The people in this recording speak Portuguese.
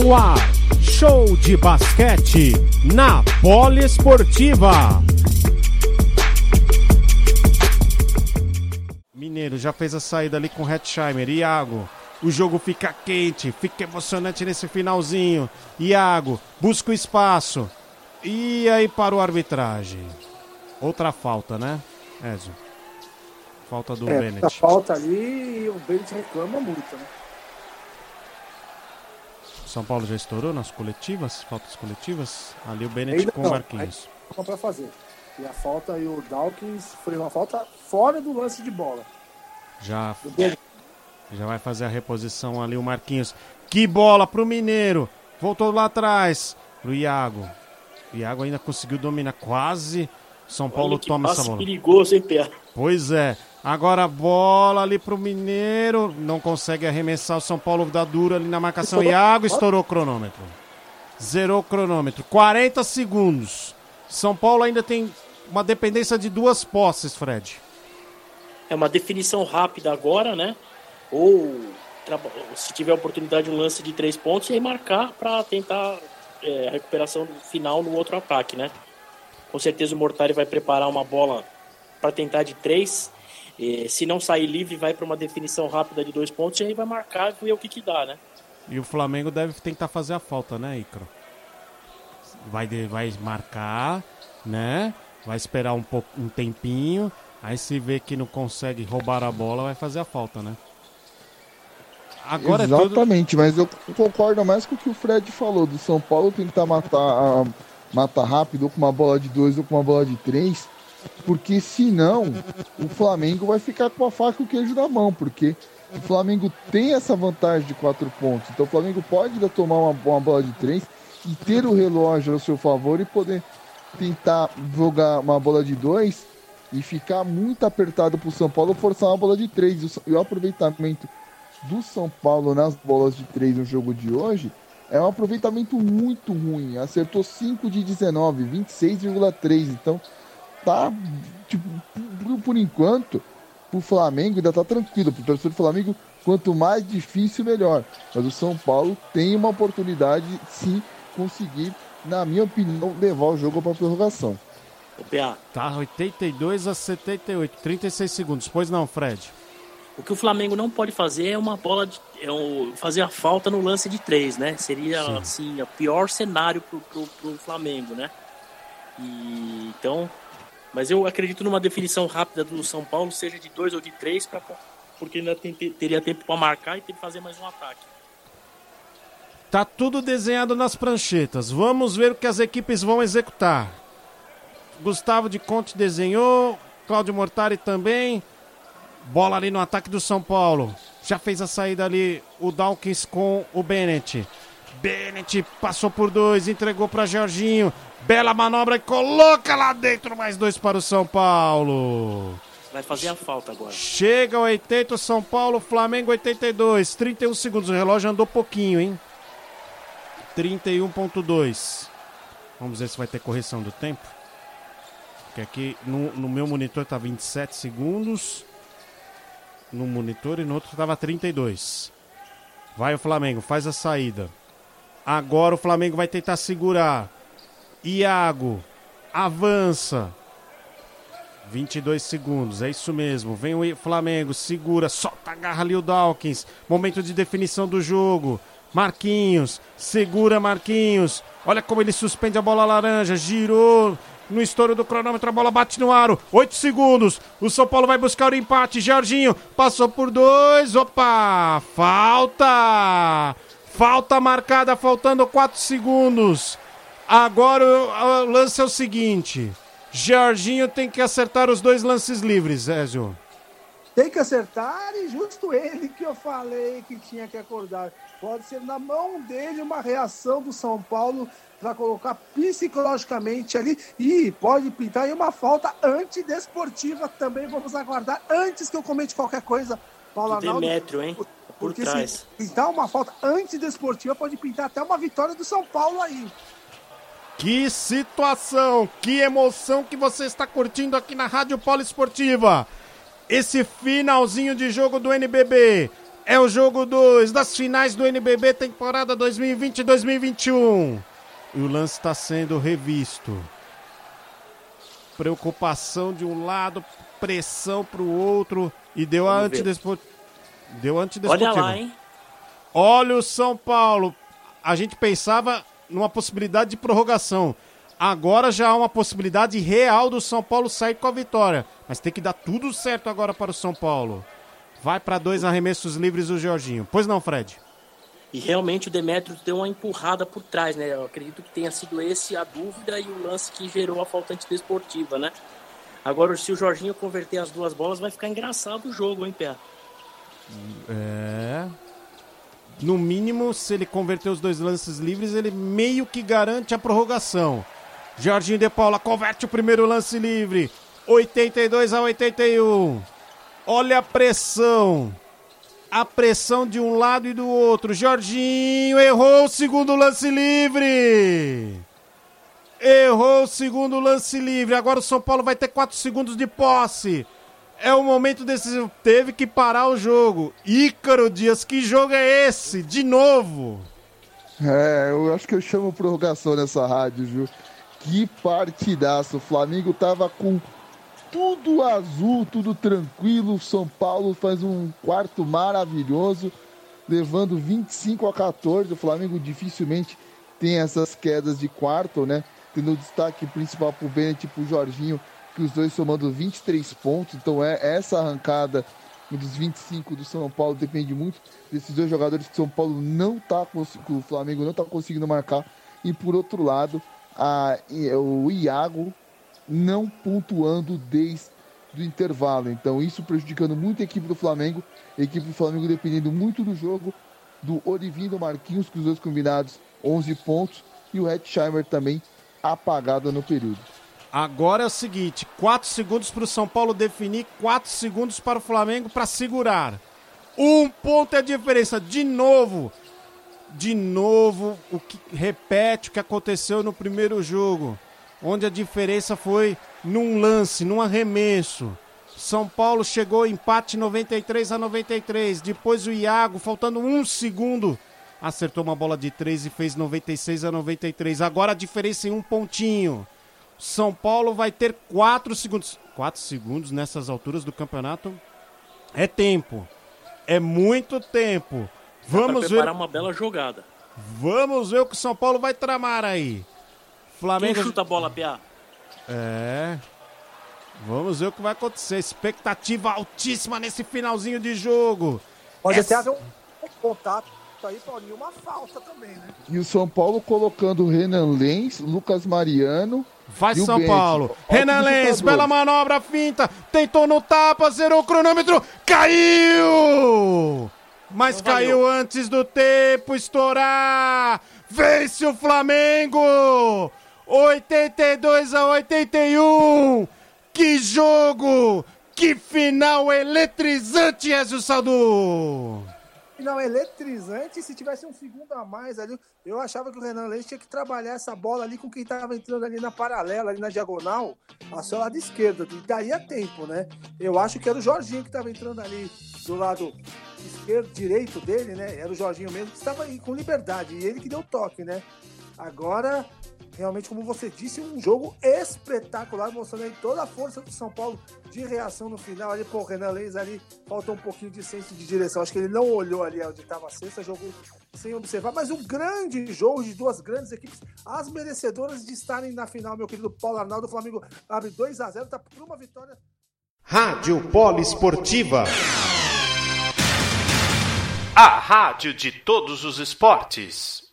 No ar, show de basquete na Poliesportiva. Mineiro já fez a saída ali com o Hetzheimer. Iago, o jogo fica quente, fica emocionante nesse finalzinho. Iago, busca o espaço. E aí para o arbitragem. Outra falta, né, Ezio? Falta do é, Bennett. A falta ali e o Bennett reclama muito, né? São Paulo já estourou nas coletivas, faltas coletivas. Ali o Bennett Ainda com não, o Marquinhos. Ainda para fazer. E a falta e o Dawkins foi uma falta fora do lance de bola. Já, já vai fazer a reposição ali o Marquinhos. Que bola pro Mineiro. Voltou lá atrás. Pro Iago. O Iago ainda conseguiu dominar quase. São Paulo Olha que toma essa bola. perigoso, hein, Pé? Pois é. Agora a bola ali pro Mineiro. Não consegue arremessar. O São Paulo dá duro ali na marcação. Iago estourou o cronômetro. Zerou o cronômetro. 40 segundos. São Paulo ainda tem uma dependência de duas posses, Fred. É uma definição rápida agora, né? Ou se tiver oportunidade, um lance de três pontos e aí marcar para tentar é, a recuperação final no outro ataque, né? Com certeza o Mortari vai preparar uma bola para tentar de três. Eh, se não sair livre, vai para uma definição rápida de dois pontos e aí vai marcar e ver o que, que dá, né? E o Flamengo deve tentar fazer a falta, né, Icaro? Vai, vai marcar, né? Vai esperar um, pouco, um tempinho. Aí se vê que não consegue roubar a bola, vai fazer a falta, né? Agora é tudo. Exatamente, mas eu concordo mais com o que o Fred falou. Do São Paulo tentar matar, matar rápido, ou com uma bola de dois, ou com uma bola de três. Porque senão o Flamengo vai ficar com a faca e o queijo na mão. Porque o Flamengo tem essa vantagem de quatro pontos. Então o Flamengo pode ainda tomar uma, uma bola de três e ter o relógio ao seu favor e poder tentar jogar uma bola de dois e ficar muito apertado pro São Paulo forçar uma bola de três. E o E o aproveitamento do São Paulo nas bolas de três no jogo de hoje é um aproveitamento muito ruim. Acertou 5 de 19, 26,3. Então, tá, tipo, por, por enquanto, pro Flamengo ainda tá tranquilo. Pro torcedor do Flamengo, quanto mais difícil, melhor. Mas o São Paulo tem uma oportunidade, sim, conseguir, na minha opinião, levar o jogo para prorrogação. O PA, Tá 82 a 78, 36 segundos. Pois não, Fred. o que o Flamengo não pode fazer é uma bola de. É um- fazer a falta no lance de três, né? Seria Sim. assim, o pior cenário pro, pro, pro Flamengo, né? E, então. Mas eu acredito numa definição rápida do São Paulo, seja de dois ou de três, pra, porque ainda tem- teria tempo para marcar e tem que fazer mais um ataque. Tá tudo desenhado nas pranchetas. Vamos ver o que as equipes vão executar. Gustavo de Conte desenhou, Cláudio Mortari também. Bola ali no ataque do São Paulo. Já fez a saída ali o Dawkins com o Bennett. Bennett passou por dois, entregou para Jorginho. Bela manobra e coloca lá dentro mais dois para o São Paulo. Vai fazer a falta agora. Chega ao 80 o São Paulo, Flamengo 82, 31 segundos. O relógio andou pouquinho, hein? 31.2. Vamos ver se vai ter correção do tempo. Porque aqui no, no meu monitor tá 27 segundos. No monitor e no outro tava 32. Vai o Flamengo, faz a saída. Agora o Flamengo vai tentar segurar. Iago avança. 22 segundos, é isso mesmo. Vem o Flamengo, segura, solta a garra ali o Dawkins. Momento de definição do jogo. Marquinhos, segura Marquinhos. Olha como ele suspende a bola laranja, girou no estouro do cronômetro, a bola bate no aro. 8 segundos. O São Paulo vai buscar o empate. Jorginho passou por dois. Opa! Falta! Falta marcada, faltando 4 segundos. Agora o, o lance é o seguinte: Jorginho tem que acertar os dois lances livres, Ézio. Tem que acertar e justo ele que eu falei que tinha que acordar. Pode ser na mão dele uma reação do São Paulo para colocar psicologicamente ali e pode pintar aí uma falta antidesportiva também. Vamos aguardar antes que eu comente qualquer coisa. Paulo O Arnaldo, Demétrio, hein? Por porque trás. se pintar uma falta antidesportiva pode pintar até uma vitória do São Paulo aí. Que situação, que emoção que você está curtindo aqui na Rádio Poliesportiva. Esse finalzinho de jogo do NBB É o jogo 2 das finais do NBB temporada 2020-2021. E o lance está sendo revisto. Preocupação de um lado, pressão para o outro. E deu a antidesportiva. Deu antidesportiva. Olha lá, hein? Olha o São Paulo. A gente pensava numa possibilidade de prorrogação. Agora já há uma possibilidade real do São Paulo sair com a vitória. Mas tem que dar tudo certo agora para o São Paulo. Vai para dois arremessos livres o Jorginho. Pois não, Fred? E realmente o Demetrios deu uma empurrada por trás, né? Eu acredito que tenha sido esse a dúvida e o lance que gerou a falta antidesportiva, né? Agora, se o Jorginho converter as duas bolas, vai ficar engraçado o jogo, hein, Pé? É. No mínimo, se ele converter os dois lances livres, ele meio que garante a prorrogação. Jorginho de Paula converte o primeiro lance livre. 82 a 81. Olha a pressão. A pressão de um lado e do outro. Jorginho errou o segundo lance livre. Errou o segundo lance livre. Agora o São Paulo vai ter 4 segundos de posse. É o momento decisivo. Teve que parar o jogo. Ícaro Dias, que jogo é esse? De novo. É, eu acho que eu chamo prorrogação nessa rádio, viu? Que partidaço. O Flamengo tava com tudo azul, tudo tranquilo. O São Paulo faz um quarto maravilhoso, levando 25 a 14. O Flamengo dificilmente tem essas quedas de quarto, né? Tendo destaque principal pro Bennett e pro Jorginho, que os dois somando 23 pontos. Então é essa arrancada dos 25 do São Paulo depende muito desses dois jogadores que o São Paulo não tá que o Flamengo não tá conseguindo marcar. E por outro lado, a, o Iago não pontuando desde o intervalo. Então isso prejudicando muito a equipe do Flamengo. A equipe do Flamengo dependendo muito do jogo do Olivinho e do Marquinhos, com os dois combinados 11 pontos. E o Hetzheimer também apagado no período. Agora é o seguinte: 4 segundos para o São Paulo definir, 4 segundos para o Flamengo para segurar. Um ponto é a diferença. De novo, de novo, o que repete o que aconteceu no primeiro jogo, onde a diferença foi num lance, num arremesso. São Paulo chegou empate 93 a 93. Depois o Iago, faltando um segundo, acertou uma bola de três e fez 96 a 93. Agora a diferença em um pontinho. São Paulo vai ter quatro segundos. Quatro segundos nessas alturas do campeonato é tempo. É muito tempo. Vamos preparar ver. uma bela jogada. Vamos ver o que o São Paulo vai tramar aí. Flamengo. Quem chuta a bola, PA? É. Vamos ver o que vai acontecer. Expectativa altíssima nesse finalzinho de jogo. Pode Essa... até haver um contato aí, Paulinho, uma falta também, né? E o São Paulo colocando o Renan Lenz, Lucas Mariano. Vai São Paulo. Renan Lenz, bela manobra, finta. Tentou no tapa, zerou o cronômetro. Caiu! Mas Não caiu valeu. antes do tempo estourar. Vence o Flamengo! 82 a 81. Que jogo! Que final eletrizante, Ezio Sadu! Final eletrizante. Se tivesse um segundo a mais ali, eu achava que o Renan Leite tinha que trabalhar essa bola ali com quem estava entrando ali na paralela, ali na diagonal, a seu lado esquerdo. E daria tempo, né? Eu acho que era o Jorginho que estava entrando ali do lado esquerdo, direito dele, né? Era o Jorginho mesmo que estava aí com liberdade. E ele que deu toque, né? Agora, realmente, como você disse, um jogo espetacular, mostrando aí toda a força do São Paulo de reação no final. Ali, pô, o Renan Leis ali faltou um pouquinho de senso de direção. Acho que ele não olhou ali onde estava a cesta, jogou sem observar. Mas um grande jogo de duas grandes equipes, as merecedoras de estarem na final, meu querido Paulo Arnaldo. O Flamengo abre 2 a 0 tá por uma vitória. Rádio Poliesportiva. A rádio de todos os esportes.